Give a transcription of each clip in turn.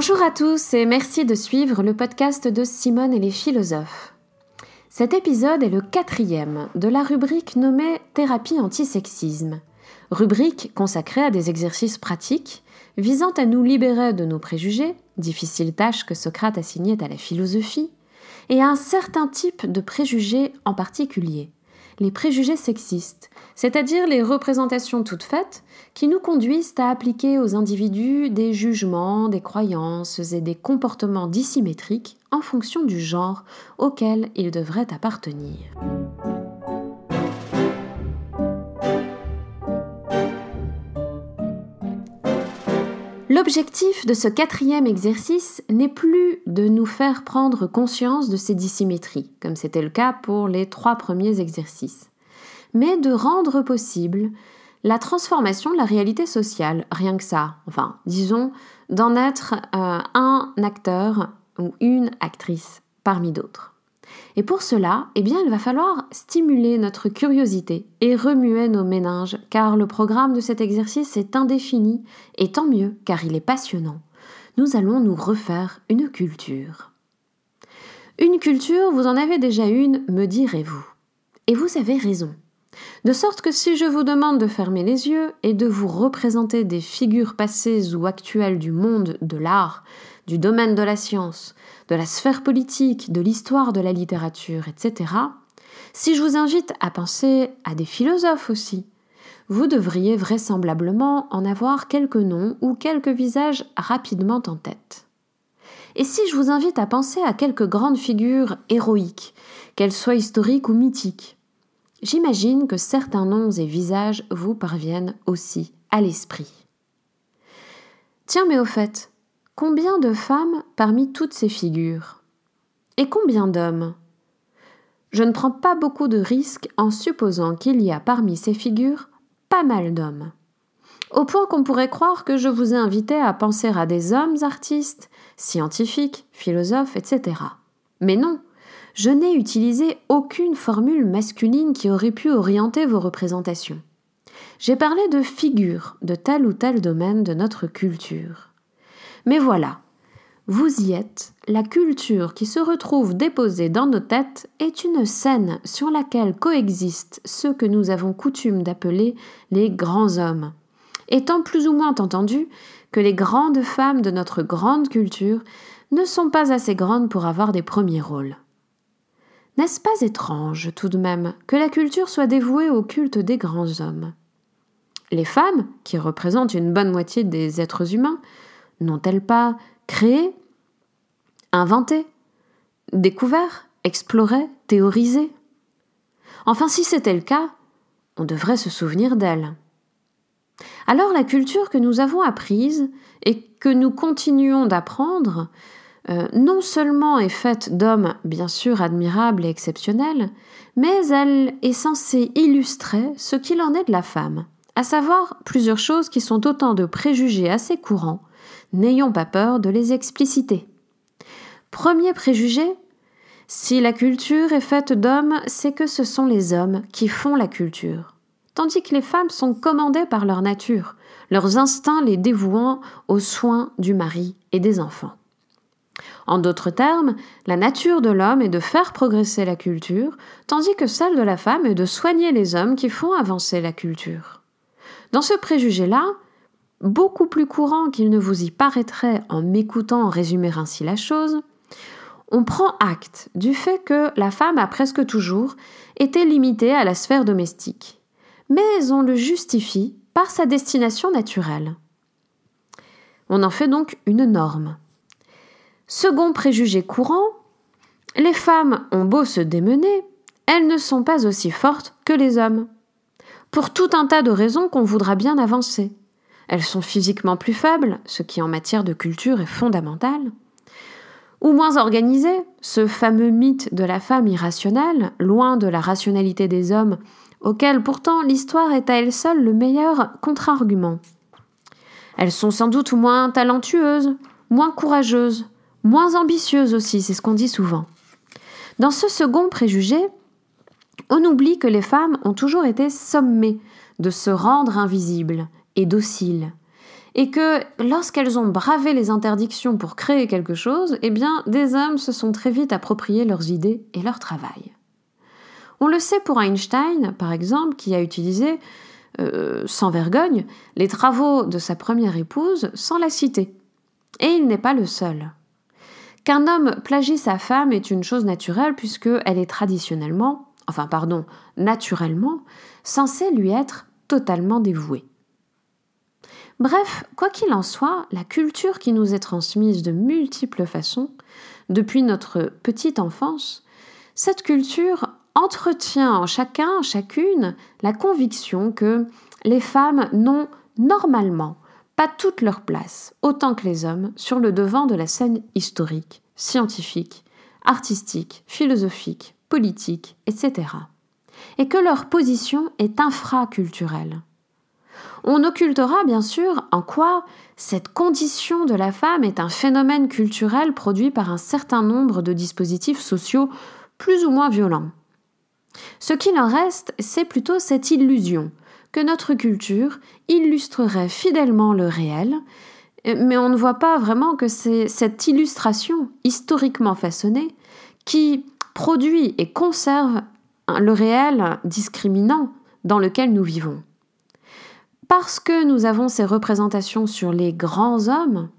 Bonjour à tous et merci de suivre le podcast de Simone et les philosophes. Cet épisode est le quatrième de la rubrique nommée Thérapie antisexisme, rubrique consacrée à des exercices pratiques visant à nous libérer de nos préjugés, difficile tâche que Socrate assignait à la philosophie, et à un certain type de préjugés en particulier, les préjugés sexistes, c'est-à-dire les représentations toutes faites qui nous conduisent à appliquer aux individus des jugements, des croyances et des comportements dissymétriques en fonction du genre auquel ils devraient appartenir. L'objectif de ce quatrième exercice n'est plus de nous faire prendre conscience de ces dissymétries, comme c'était le cas pour les trois premiers exercices, mais de rendre possible la transformation de la réalité sociale, rien que ça, enfin, disons, d'en être euh, un acteur ou une actrice parmi d'autres. Et pour cela, eh bien, il va falloir stimuler notre curiosité et remuer nos méninges, car le programme de cet exercice est indéfini, et tant mieux, car il est passionnant. Nous allons nous refaire une culture. Une culture, vous en avez déjà une, me direz-vous. Et vous avez raison. De sorte que si je vous demande de fermer les yeux et de vous représenter des figures passées ou actuelles du monde de l'art, du domaine de la science, de la sphère politique, de l'histoire de la littérature, etc., si je vous invite à penser à des philosophes aussi, vous devriez vraisemblablement en avoir quelques noms ou quelques visages rapidement en tête. Et si je vous invite à penser à quelques grandes figures héroïques, qu'elles soient historiques ou mythiques, j'imagine que certains noms et visages vous parviennent aussi à l'esprit. Tiens, mais au fait, Combien de femmes parmi toutes ces figures? Et combien d'hommes? Je ne prends pas beaucoup de risques en supposant qu'il y a parmi ces figures pas mal d'hommes. Au point qu'on pourrait croire que je vous ai invité à penser à des hommes artistes, scientifiques, philosophes, etc. Mais non, je n'ai utilisé aucune formule masculine qui aurait pu orienter vos représentations. J'ai parlé de figures de tel ou tel domaine de notre culture. Mais voilà, vous y êtes, la culture qui se retrouve déposée dans nos têtes est une scène sur laquelle coexistent ceux que nous avons coutume d'appeler les grands hommes, étant plus ou moins entendu que les grandes femmes de notre grande culture ne sont pas assez grandes pour avoir des premiers rôles. N'est-ce pas étrange tout de même que la culture soit dévouée au culte des grands hommes? Les femmes, qui représentent une bonne moitié des êtres humains, N'ont-elles pas créé, inventé, découvert, exploré, théorisé? Enfin, si c'était le cas, on devrait se souvenir d'elles. Alors la culture que nous avons apprise et que nous continuons d'apprendre, euh, non seulement est faite d'hommes bien sûr admirables et exceptionnels, mais elle est censée illustrer ce qu'il en est de la femme, à savoir plusieurs choses qui sont autant de préjugés assez courants N'ayons pas peur de les expliciter. Premier préjugé, si la culture est faite d'hommes, c'est que ce sont les hommes qui font la culture, tandis que les femmes sont commandées par leur nature, leurs instincts les dévouant aux soins du mari et des enfants. En d'autres termes, la nature de l'homme est de faire progresser la culture, tandis que celle de la femme est de soigner les hommes qui font avancer la culture. Dans ce préjugé-là, beaucoup plus courant qu'il ne vous y paraîtrait en m'écoutant résumer ainsi la chose, on prend acte du fait que la femme a presque toujours été limitée à la sphère domestique, mais on le justifie par sa destination naturelle. On en fait donc une norme. Second préjugé courant, les femmes ont beau se démener, elles ne sont pas aussi fortes que les hommes. Pour tout un tas de raisons qu'on voudra bien avancer. Elles sont physiquement plus faibles, ce qui en matière de culture est fondamental. Ou moins organisées, ce fameux mythe de la femme irrationnelle, loin de la rationalité des hommes, auquel pourtant l'histoire est à elle seule le meilleur contre-argument. Elles sont sans doute moins talentueuses, moins courageuses, moins ambitieuses aussi, c'est ce qu'on dit souvent. Dans ce second préjugé, on oublie que les femmes ont toujours été sommées de se rendre invisibles, et docile, et que lorsqu'elles ont bravé les interdictions pour créer quelque chose, eh bien, des hommes se sont très vite appropriés leurs idées et leur travail. On le sait pour Einstein, par exemple, qui a utilisé, euh, sans vergogne, les travaux de sa première épouse sans la citer. Et il n'est pas le seul. Qu'un homme plagie sa femme est une chose naturelle puisqu'elle est traditionnellement, enfin pardon, naturellement, censée lui être totalement dévouée. Bref, quoi qu'il en soit, la culture qui nous est transmise de multiples façons, depuis notre petite enfance, cette culture entretient en chacun, chacune, la conviction que les femmes n'ont normalement pas toute leur place, autant que les hommes, sur le devant de la scène historique, scientifique, artistique, philosophique, politique, etc. Et que leur position est infraculturelle. On occultera bien sûr en quoi cette condition de la femme est un phénomène culturel produit par un certain nombre de dispositifs sociaux plus ou moins violents. Ce qu'il en reste, c'est plutôt cette illusion que notre culture illustrerait fidèlement le réel, mais on ne voit pas vraiment que c'est cette illustration historiquement façonnée qui produit et conserve le réel discriminant dans lequel nous vivons. Parce que nous avons ces représentations sur les grands hommes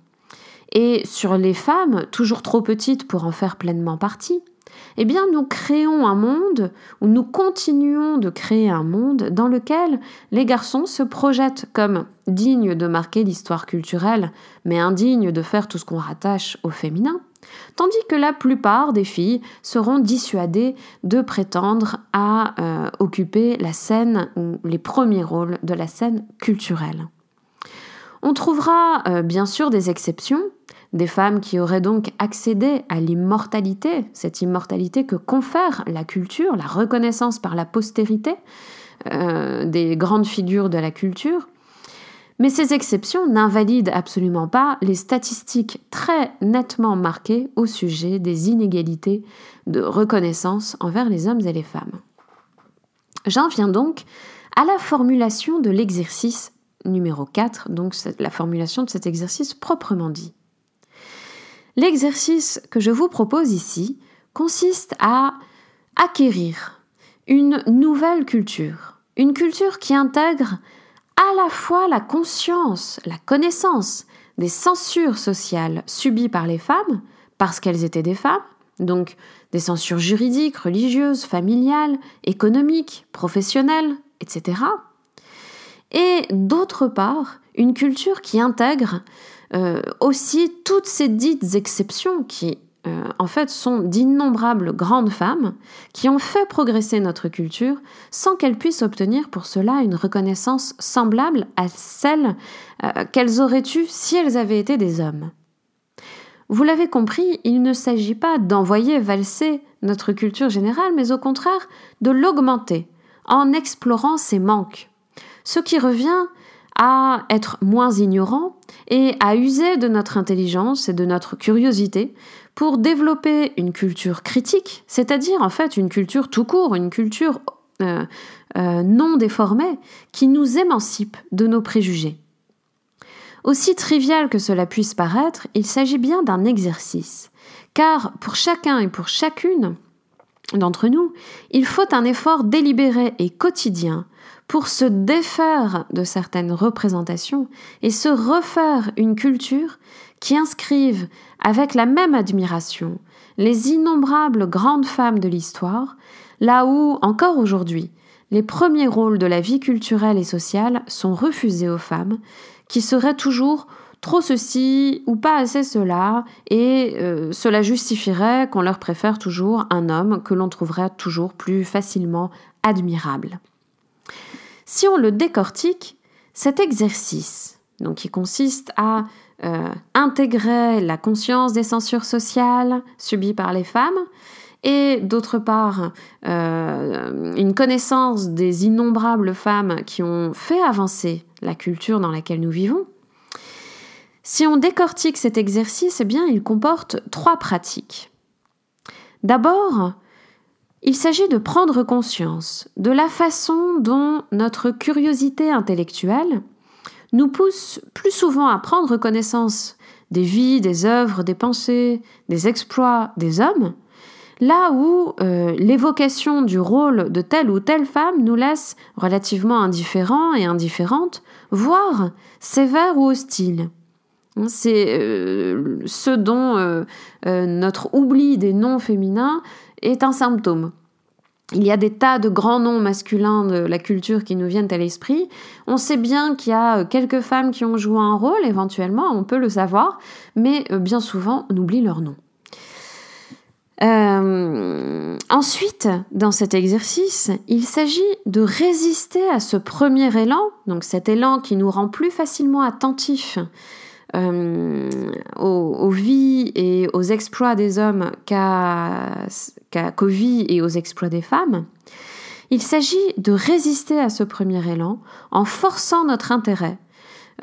et sur les femmes, toujours trop petites pour en faire pleinement partie, eh bien nous créons un monde, ou nous continuons de créer un monde dans lequel les garçons se projettent comme dignes de marquer l'histoire culturelle, mais indignes de faire tout ce qu'on rattache au féminin, tandis que la plupart des filles seront dissuadées de prétendre à euh, occuper la scène ou les premiers rôles de la scène culturelle. On trouvera euh, bien sûr des exceptions, des femmes qui auraient donc accédé à l'immortalité, cette immortalité que confère la culture, la reconnaissance par la postérité euh, des grandes figures de la culture. Mais ces exceptions n'invalident absolument pas les statistiques très nettement marquées au sujet des inégalités de reconnaissance envers les hommes et les femmes. J'en viens donc à la formulation de l'exercice numéro 4, donc la formulation de cet exercice proprement dit. L'exercice que je vous propose ici consiste à acquérir une nouvelle culture, une culture qui intègre à la fois la conscience, la connaissance des censures sociales subies par les femmes, parce qu'elles étaient des femmes, donc des censures juridiques, religieuses, familiales, économiques, professionnelles, etc. Et d'autre part, une culture qui intègre euh, aussi toutes ces dites exceptions qui, euh, en fait, sont d'innombrables grandes femmes qui ont fait progresser notre culture sans qu'elles puissent obtenir pour cela une reconnaissance semblable à celle euh, qu'elles auraient eue si elles avaient été des hommes. Vous l'avez compris, il ne s'agit pas d'envoyer valser notre culture générale, mais au contraire de l'augmenter en explorant ses manques. Ce qui revient à être moins ignorant et à user de notre intelligence et de notre curiosité pour développer une culture critique, c'est-à-dire en fait une culture tout court, une culture euh, euh, non déformée qui nous émancipe de nos préjugés. Aussi trivial que cela puisse paraître, il s'agit bien d'un exercice, car pour chacun et pour chacune d'entre nous, il faut un effort délibéré et quotidien pour se défaire de certaines représentations et se refaire une culture qui inscrive avec la même admiration les innombrables grandes femmes de l'histoire, là où, encore aujourd'hui, les premiers rôles de la vie culturelle et sociale sont refusés aux femmes, qui seraient toujours trop ceci ou pas assez cela, et euh, cela justifierait qu'on leur préfère toujours un homme que l'on trouverait toujours plus facilement admirable. Si on le décortique, cet exercice, donc qui consiste à euh, intégrer la conscience des censures sociales subies par les femmes, et d'autre part euh, une connaissance des innombrables femmes qui ont fait avancer la culture dans laquelle nous vivons, si on décortique cet exercice, eh bien, il comporte trois pratiques. D'abord, il s'agit de prendre conscience de la façon dont notre curiosité intellectuelle nous pousse plus souvent à prendre connaissance des vies, des œuvres, des pensées, des exploits des hommes, là où euh, l'évocation du rôle de telle ou telle femme nous laisse relativement indifférents et indifférentes, voire sévères ou hostiles. C'est euh, ce dont euh, notre oubli des noms féminins est un symptôme. Il y a des tas de grands noms masculins de la culture qui nous viennent à l'esprit. On sait bien qu'il y a quelques femmes qui ont joué un rôle, éventuellement, on peut le savoir, mais bien souvent on oublie leur nom. Euh, ensuite, dans cet exercice, il s'agit de résister à ce premier élan, donc cet élan qui nous rend plus facilement attentifs euh, aux, vies et aux exploits des hommes qu'aux vies et aux exploits des femmes. Il s'agit de résister à ce premier élan en forçant notre intérêt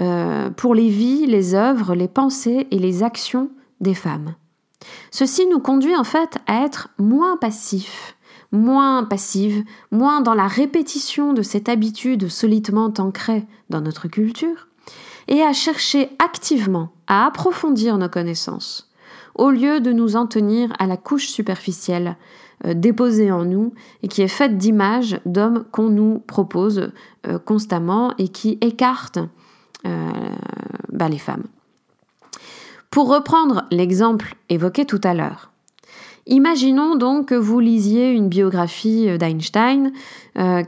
euh, pour les vies, les œuvres, les pensées et les actions des femmes. Ceci nous conduit en fait à être moins passifs, moins passives, moins dans la répétition de cette habitude solidement ancrée dans notre culture, et à chercher activement à approfondir nos connaissances, au lieu de nous en tenir à la couche superficielle euh, déposée en nous et qui est faite d'images d'hommes qu'on nous propose euh, constamment et qui écartent euh, bah, les femmes. Pour reprendre l'exemple évoqué tout à l'heure, imaginons donc que vous lisiez une biographie d'Einstein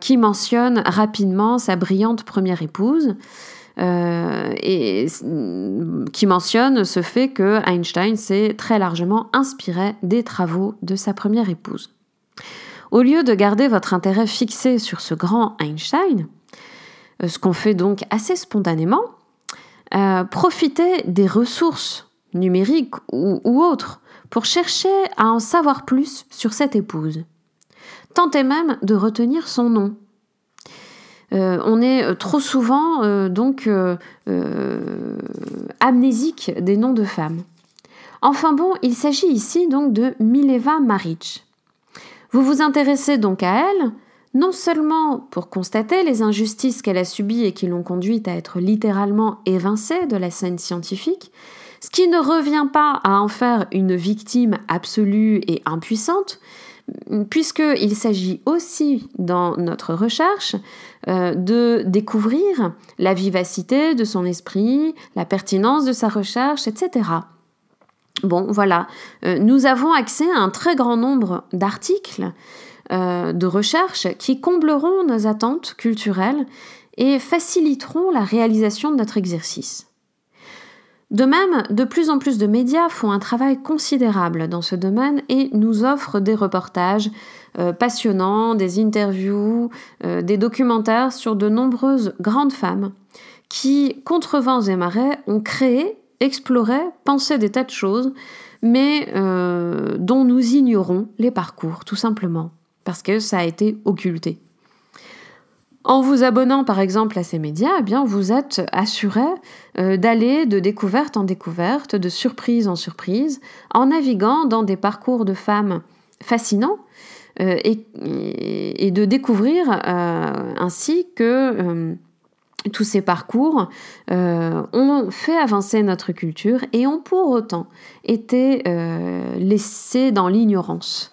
qui mentionne rapidement sa brillante première épouse. Euh, et qui mentionne ce fait que Einstein s'est très largement inspiré des travaux de sa première épouse. Au lieu de garder votre intérêt fixé sur ce grand Einstein, euh, ce qu'on fait donc assez spontanément, profitez des ressources numérique ou, autre, pour chercher à en savoir plus sur cette épouse. Tentez même de retenir son nom. Euh, on est euh, trop souvent euh, donc amnésique des noms de femmes. Enfin bon, il s'agit ici donc de Mileva Maric. Vous vous intéressez donc à elle, non seulement pour constater les injustices qu'elle a subies et qui l'ont conduite à être littéralement évincée de la scène scientifique, ce qui ne revient pas à en faire une victime absolue et impuissante, puisqu'il s'agit aussi dans notre recherche euh, de découvrir la vivacité de son esprit, la pertinence de sa recherche, etc. Bon, voilà, euh, nous avons accès à un très grand nombre d'articles euh, de recherche qui combleront nos attentes culturelles et faciliteront la réalisation de notre exercice. De même, de plus en plus de médias font un travail considérable dans ce domaine et nous offrent des reportages euh, passionnants, des interviews, euh, des documentaires sur de nombreuses grandes femmes qui, contre vents et marais, ont créé, exploré, pensé des tas de choses, mais euh, dont nous ignorons les parcours, tout simplement, parce que ça a été occulté. En vous abonnant par exemple à ces médias, eh bien vous êtes assuré euh, d'aller de découverte en découverte, de surprise en surprise, en naviguant dans des parcours de femmes fascinants euh, et, de découvrir euh, ainsi que tous ces parcours ont fait avancer notre culture et ont pour autant été laissés dans l'ignorance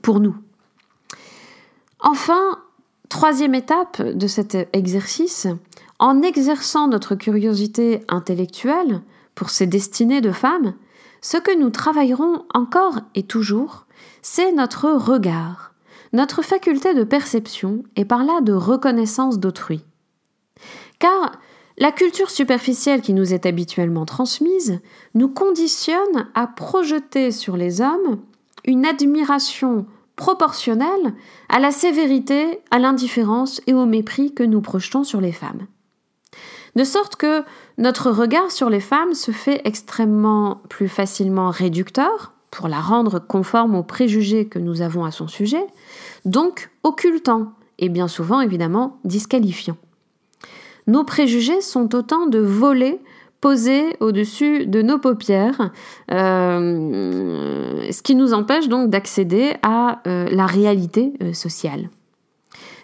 pour nous. Enfin, Troisième étape de cet exercice, en exerçant notre curiosité intellectuelle pour ces destinées de femmes, ce que nous travaillerons encore et toujours, c'est notre regard, notre faculté de perception et par là de reconnaissance d'autrui. Car la culture superficielle qui nous est habituellement transmise nous conditionne à projeter sur les hommes une admiration proportionnelle à la sévérité, à l'indifférence et au mépris que nous projetons sur les femmes. De sorte que notre regard sur les femmes se fait extrêmement plus facilement réducteur pour la rendre conforme aux préjugés que nous avons à son sujet, donc occultant et bien souvent évidemment disqualifiant. Nos préjugés sont autant de volets posé au-dessus de nos paupières, euh, ce qui nous empêche donc d'accéder à euh, la réalité euh, sociale.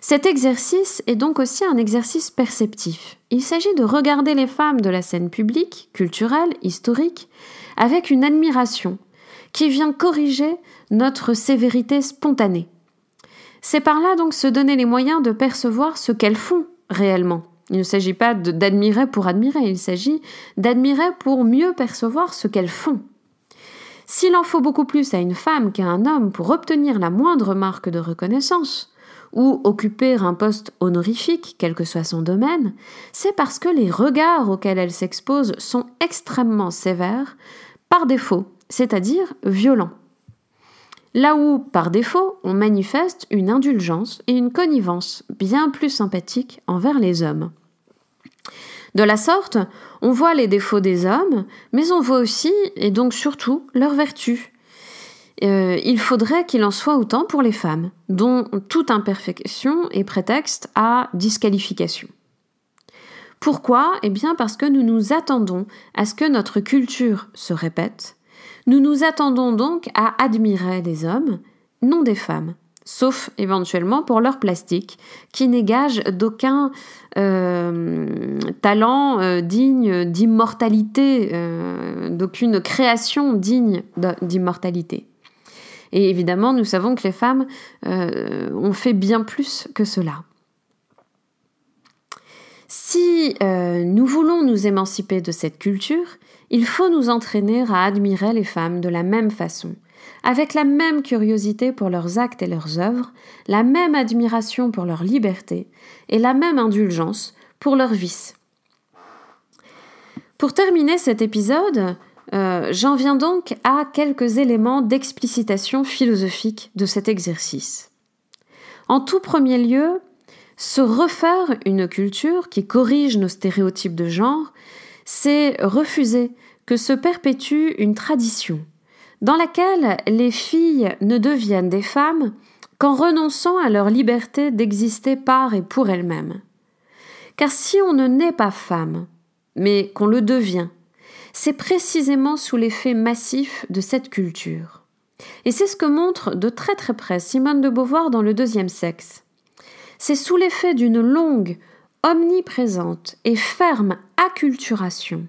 Cet exercice est donc aussi un exercice perceptif. Il s'agit de regarder les femmes de la scène publique, culturelle, historique, avec une admiration qui vient corriger notre sévérité spontanée. C'est par là donc se donner les moyens de percevoir ce qu'elles font réellement. Il ne s'agit pas d'admirer pour admirer, il s'agit d'admirer pour mieux percevoir ce qu'elles font. S'il en faut beaucoup plus à une femme qu'à un homme pour obtenir la moindre marque de reconnaissance, ou occuper un poste honorifique, quel que soit son domaine, c'est parce que les regards auxquels elle s'expose sont extrêmement sévères, par défaut, c'est-à-dire violents. Là où, par défaut, on manifeste une indulgence et une connivence bien plus sympathiques envers les hommes. De la sorte, on voit les défauts des hommes, mais on voit aussi, et donc surtout, leurs vertus. Euh, il faudrait qu'il en soit autant pour les femmes, dont toute imperfection est prétexte à disqualification. Pourquoi? Eh bien parce que nous nous attendons à ce que notre culture se répète, nous nous attendons donc à admirer des hommes, non des femmes, sauf éventuellement pour leur plastique, qui n'égage d'aucun euh, talent euh, digne d'immortalité, euh, d'aucune création digne d'immortalité. Et évidemment, nous savons que les femmes ont fait bien plus que cela. Si nous voulons nous émanciper de cette culture, il faut nous entraîner à admirer les femmes de la même façon, avec la même curiosité pour leurs actes et leurs œuvres, la même admiration pour leur liberté et la même indulgence pour leurs vices. Pour terminer cet épisode, euh, j'en viens donc à quelques éléments d'explicitation philosophique de cet exercice. En tout premier lieu, se refaire une culture qui corrige nos stéréotypes de genre, c'est refuser que se perpétue une tradition dans laquelle les filles ne deviennent des femmes qu'en renonçant à leur liberté d'exister par et pour elles-mêmes. Car si on ne naît pas femme, mais qu'on le devient, c'est précisément sous l'effet massif de cette culture. Et c'est ce que montre de très très près Simone de Beauvoir dans le deuxième sexe. C'est sous l'effet d'une longue, omniprésente et ferme acculturation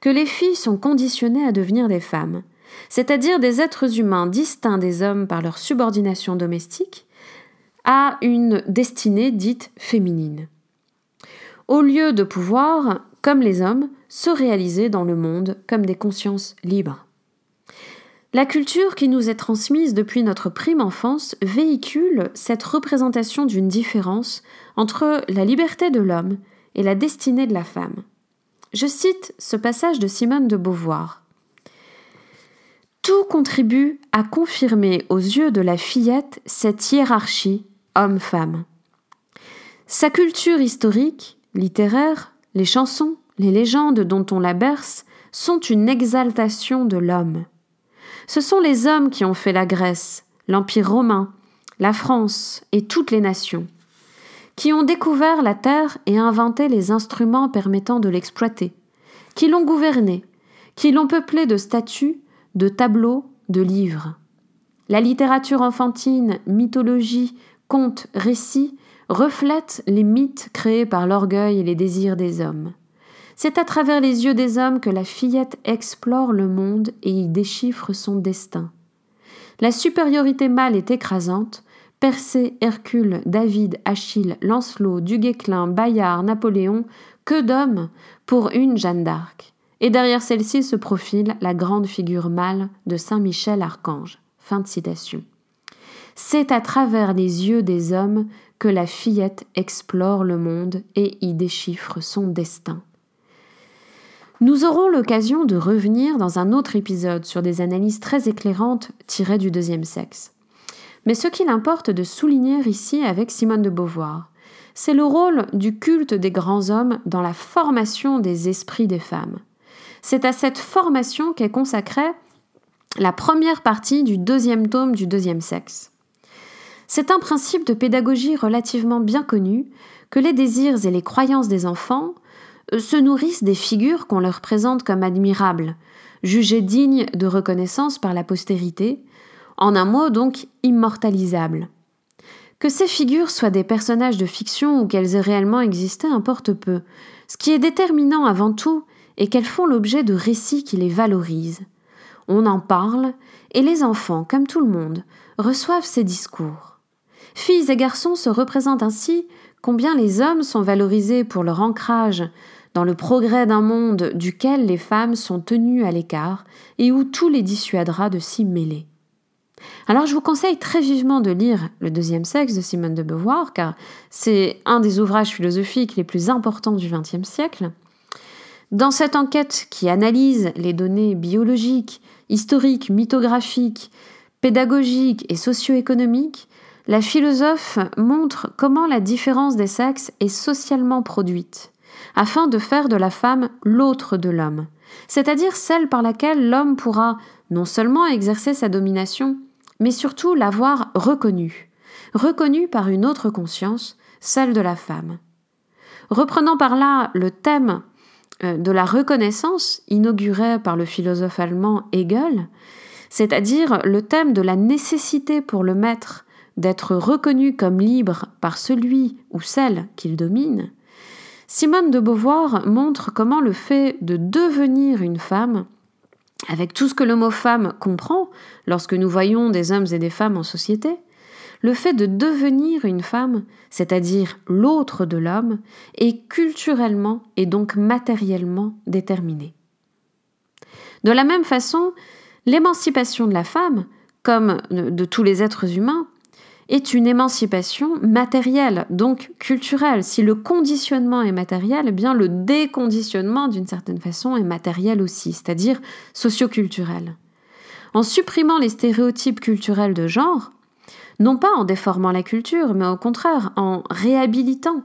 que les filles sont conditionnées à devenir des femmes, c'est-à-dire des êtres humains distincts des hommes par leur subordination domestique, à une destinée dite féminine. Au lieu de pouvoir, comme les hommes, se réaliser dans le monde comme des consciences libres. La culture qui nous est transmise depuis notre prime enfance véhicule cette représentation d'une différence entre la liberté de l'homme et la destinée de la femme. Je cite ce passage de Simone de Beauvoir. Tout contribue à confirmer aux yeux de la fillette cette hiérarchie homme-femme. Sa culture historique, littéraire, les chansons, les légendes dont on la berce sont une exaltation de l'homme. Ce sont les hommes qui ont fait la Grèce, l'Empire romain, la France et toutes les nations qui ont découvert la terre et inventé les instruments permettant de l'exploiter, qui l'ont gouvernée, qui l'ont peuplée de statues, de tableaux, de livres. La littérature enfantine, mythologie, contes, récits reflètent les mythes créés par l'orgueil et les désirs des hommes. C'est à travers les yeux des hommes que la fillette explore le monde et y déchiffre son destin. La supériorité mâle est écrasante, Persée, Hercule, David, Achille, Lancelot, Duguesclin, Bayard, Napoléon, que d'hommes pour une Jeanne d'Arc. Et derrière celle-ci se profile la grande figure mâle de Saint Michel Archange. Fin de citation. C'est à travers les yeux des hommes que la fillette explore le monde et y déchiffre son destin. Nous aurons l'occasion de revenir dans un autre épisode sur des analyses très éclairantes tirées du deuxième sexe. Mais ce qu'il importe de souligner ici avec Simone de Beauvoir, c'est le rôle du culte des grands hommes dans la formation des esprits des femmes. C'est à cette formation qu'est consacrée la première partie du deuxième tome du deuxième sexe. C'est un principe de pédagogie relativement bien connu que les désirs et les croyances des enfants euh, se nourrissent des figures qu'on leur présente comme admirables, jugées dignes de reconnaissance par la postérité, en un mot donc immortalisable. Que ces figures soient des personnages de fiction ou qu'elles aient réellement existé importe peu. Ce qui est déterminant avant tout est qu'elles font l'objet de récits qui les valorisent. On en parle, et les enfants, comme tout le monde, reçoivent ces discours. Filles et garçons se représentent ainsi combien les hommes sont valorisés pour leur ancrage dans le progrès d'un monde duquel les femmes sont tenues à l'écart et où tout les dissuadera de s'y mêler. Alors je vous conseille très vivement de lire Le deuxième sexe de Simone de Beauvoir, car c'est un des ouvrages philosophiques les plus importants du XXe siècle. Dans cette enquête qui analyse les données biologiques, historiques, mythographiques, pédagogiques et socio-économiques, la philosophe montre comment la différence des sexes est socialement produite, afin de faire de la femme l'autre de l'homme, c'est-à-dire celle par laquelle l'homme pourra non seulement exercer sa domination, mais surtout l'avoir reconnue, reconnue par une autre conscience, celle de la femme. Reprenant par là le thème de la reconnaissance inauguré par le philosophe allemand Hegel, c'est-à-dire le thème de la nécessité pour le maître d'être reconnu comme libre par celui ou celle qu'il domine, Simone de Beauvoir montre comment le fait de devenir une femme, avec tout ce que le mot femme comprend lorsque nous voyons des hommes et des femmes en société, le fait de devenir une femme, c'est-à-dire l'autre de l'homme, est culturellement et donc matériellement déterminé. De la même façon, l'émancipation de la femme, comme de tous les êtres humains, est une émancipation matérielle, donc culturelle. Si le conditionnement est matériel, eh bien le déconditionnement d'une certaine façon est matériel aussi, c'est-à-dire socioculturel. En supprimant les stéréotypes culturels de genre, non pas en déformant la culture, mais au contraire en réhabilitant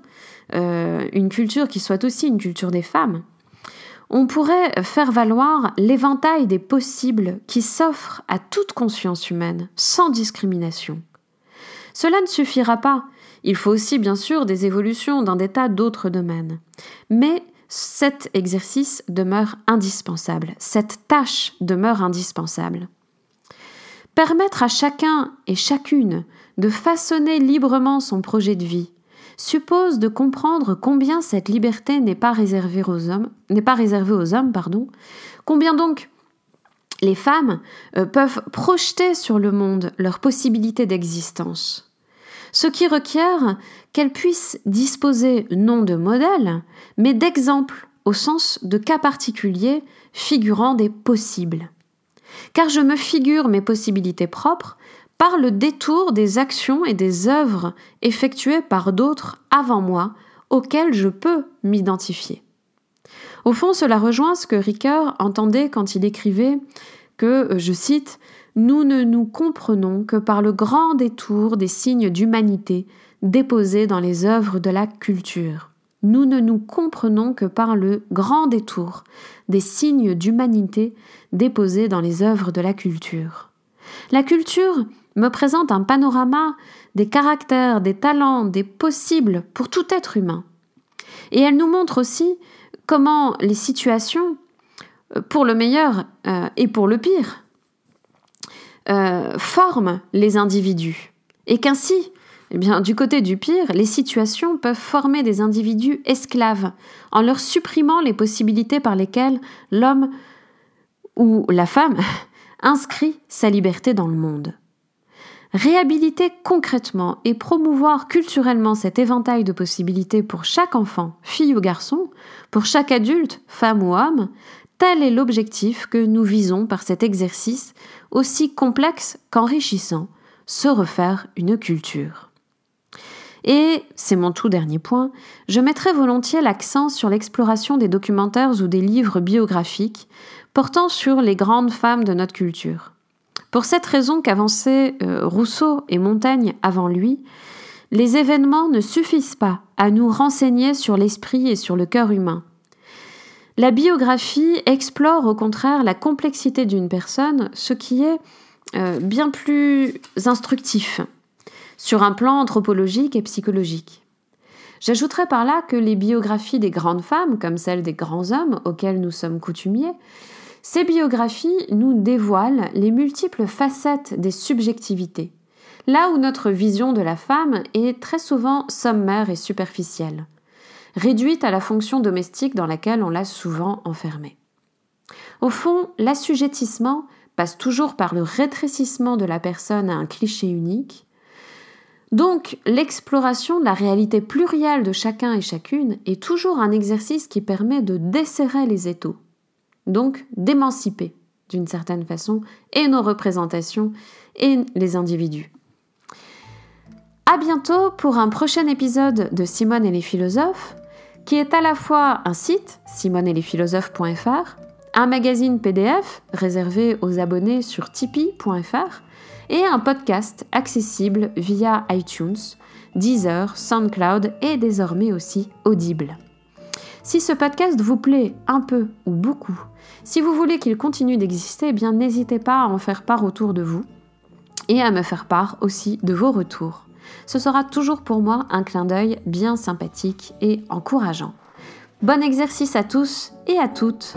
euh, une culture qui soit aussi une culture des femmes, on pourrait faire valoir l'éventail des possibles qui s'offrent à toute conscience humaine, sans discrimination. Cela ne suffira pas. Il faut aussi bien sûr des évolutions dans des tas d'autres domaines. Mais cet exercice demeure indispensable, cette tâche demeure indispensable. Permettre à chacun et chacune de façonner librement son projet de vie suppose de comprendre combien cette liberté n'est pas réservée aux hommes, n'est pas réservée aux hommes, pardon, combien donc les femmes euh, peuvent projeter sur le monde leurs possibilités d'existence. Ce qui requiert qu'elles puissent disposer non de modèles, mais d'exemples au sens de cas particuliers figurant des possibles. Car je me figure mes possibilités propres par le détour des actions et des œuvres effectuées par d'autres avant moi, auxquelles je peux m'identifier. Au fond, cela rejoint ce que Ricoeur entendait quand il écrivait que, je cite, Nous ne nous comprenons que par le grand détour des signes d'humanité déposés dans les œuvres de la culture. Nous ne nous comprenons que par le grand détour des signes d'humanité déposés dans les œuvres de la culture. La culture me présente un panorama des caractères, des talents, des possibles pour tout être humain. Et elle nous montre aussi comment les situations, euh, pour le meilleur euh, et pour le pire, euh, forment les individus. Et qu'ainsi, eh du côté du pire, les situations peuvent former des individus esclaves en leur supprimant les possibilités par lesquelles l'homme ou la femme inscrit sa liberté dans le monde. Réhabiliter concrètement et promouvoir culturellement cet éventail de possibilités pour chaque enfant, fille ou garçon, pour chaque adulte, femme ou homme, tel est l'objectif que nous visons par cet exercice aussi complexe qu'enrichissant, se refaire une culture. Et, c'est mon tout dernier point, je mettrai volontiers l'accent sur l'exploration des documentaires ou des livres biographiques portant sur les grandes femmes de notre culture. Pour cette raison qu'avançaient euh, Rousseau et Montaigne avant lui, les événements ne suffisent pas à nous renseigner sur l'esprit et sur le cœur humain. La biographie explore au contraire la complexité d'une personne, ce qui est euh, bien plus instructif sur un plan anthropologique et psychologique. J'ajouterai par là que les biographies des grandes femmes, comme celles des grands hommes auxquels nous sommes coutumiers, ces biographies nous dévoilent les multiples facettes des subjectivités, là où notre vision de la femme est très souvent sommaire et superficielle, réduite à la fonction domestique dans laquelle on l'a souvent enfermée. Au fond, l'assujettissement passe toujours par le rétrécissement de la personne à un cliché unique. Donc, l'exploration de la réalité plurielle de chacun et chacune est toujours un exercice qui permet de desserrer les étaux, donc d'émanciper d'une certaine façon et nos représentations et les individus. À bientôt pour un prochain épisode de Simone et les philosophes, qui est à la fois un site, simoneetlesphilosophes.fr, un magazine PDF réservé aux abonnés sur tipeee.fr et un podcast accessible via iTunes, Deezer, SoundCloud et désormais aussi Audible. Si ce podcast vous plaît un peu ou beaucoup, si vous voulez qu'il continue d'exister, eh bien n'hésitez pas à en faire part autour de vous et à me faire part aussi de vos retours. Ce sera toujours pour moi un clin d'œil bien sympathique et encourageant. Bon exercice à tous et à toutes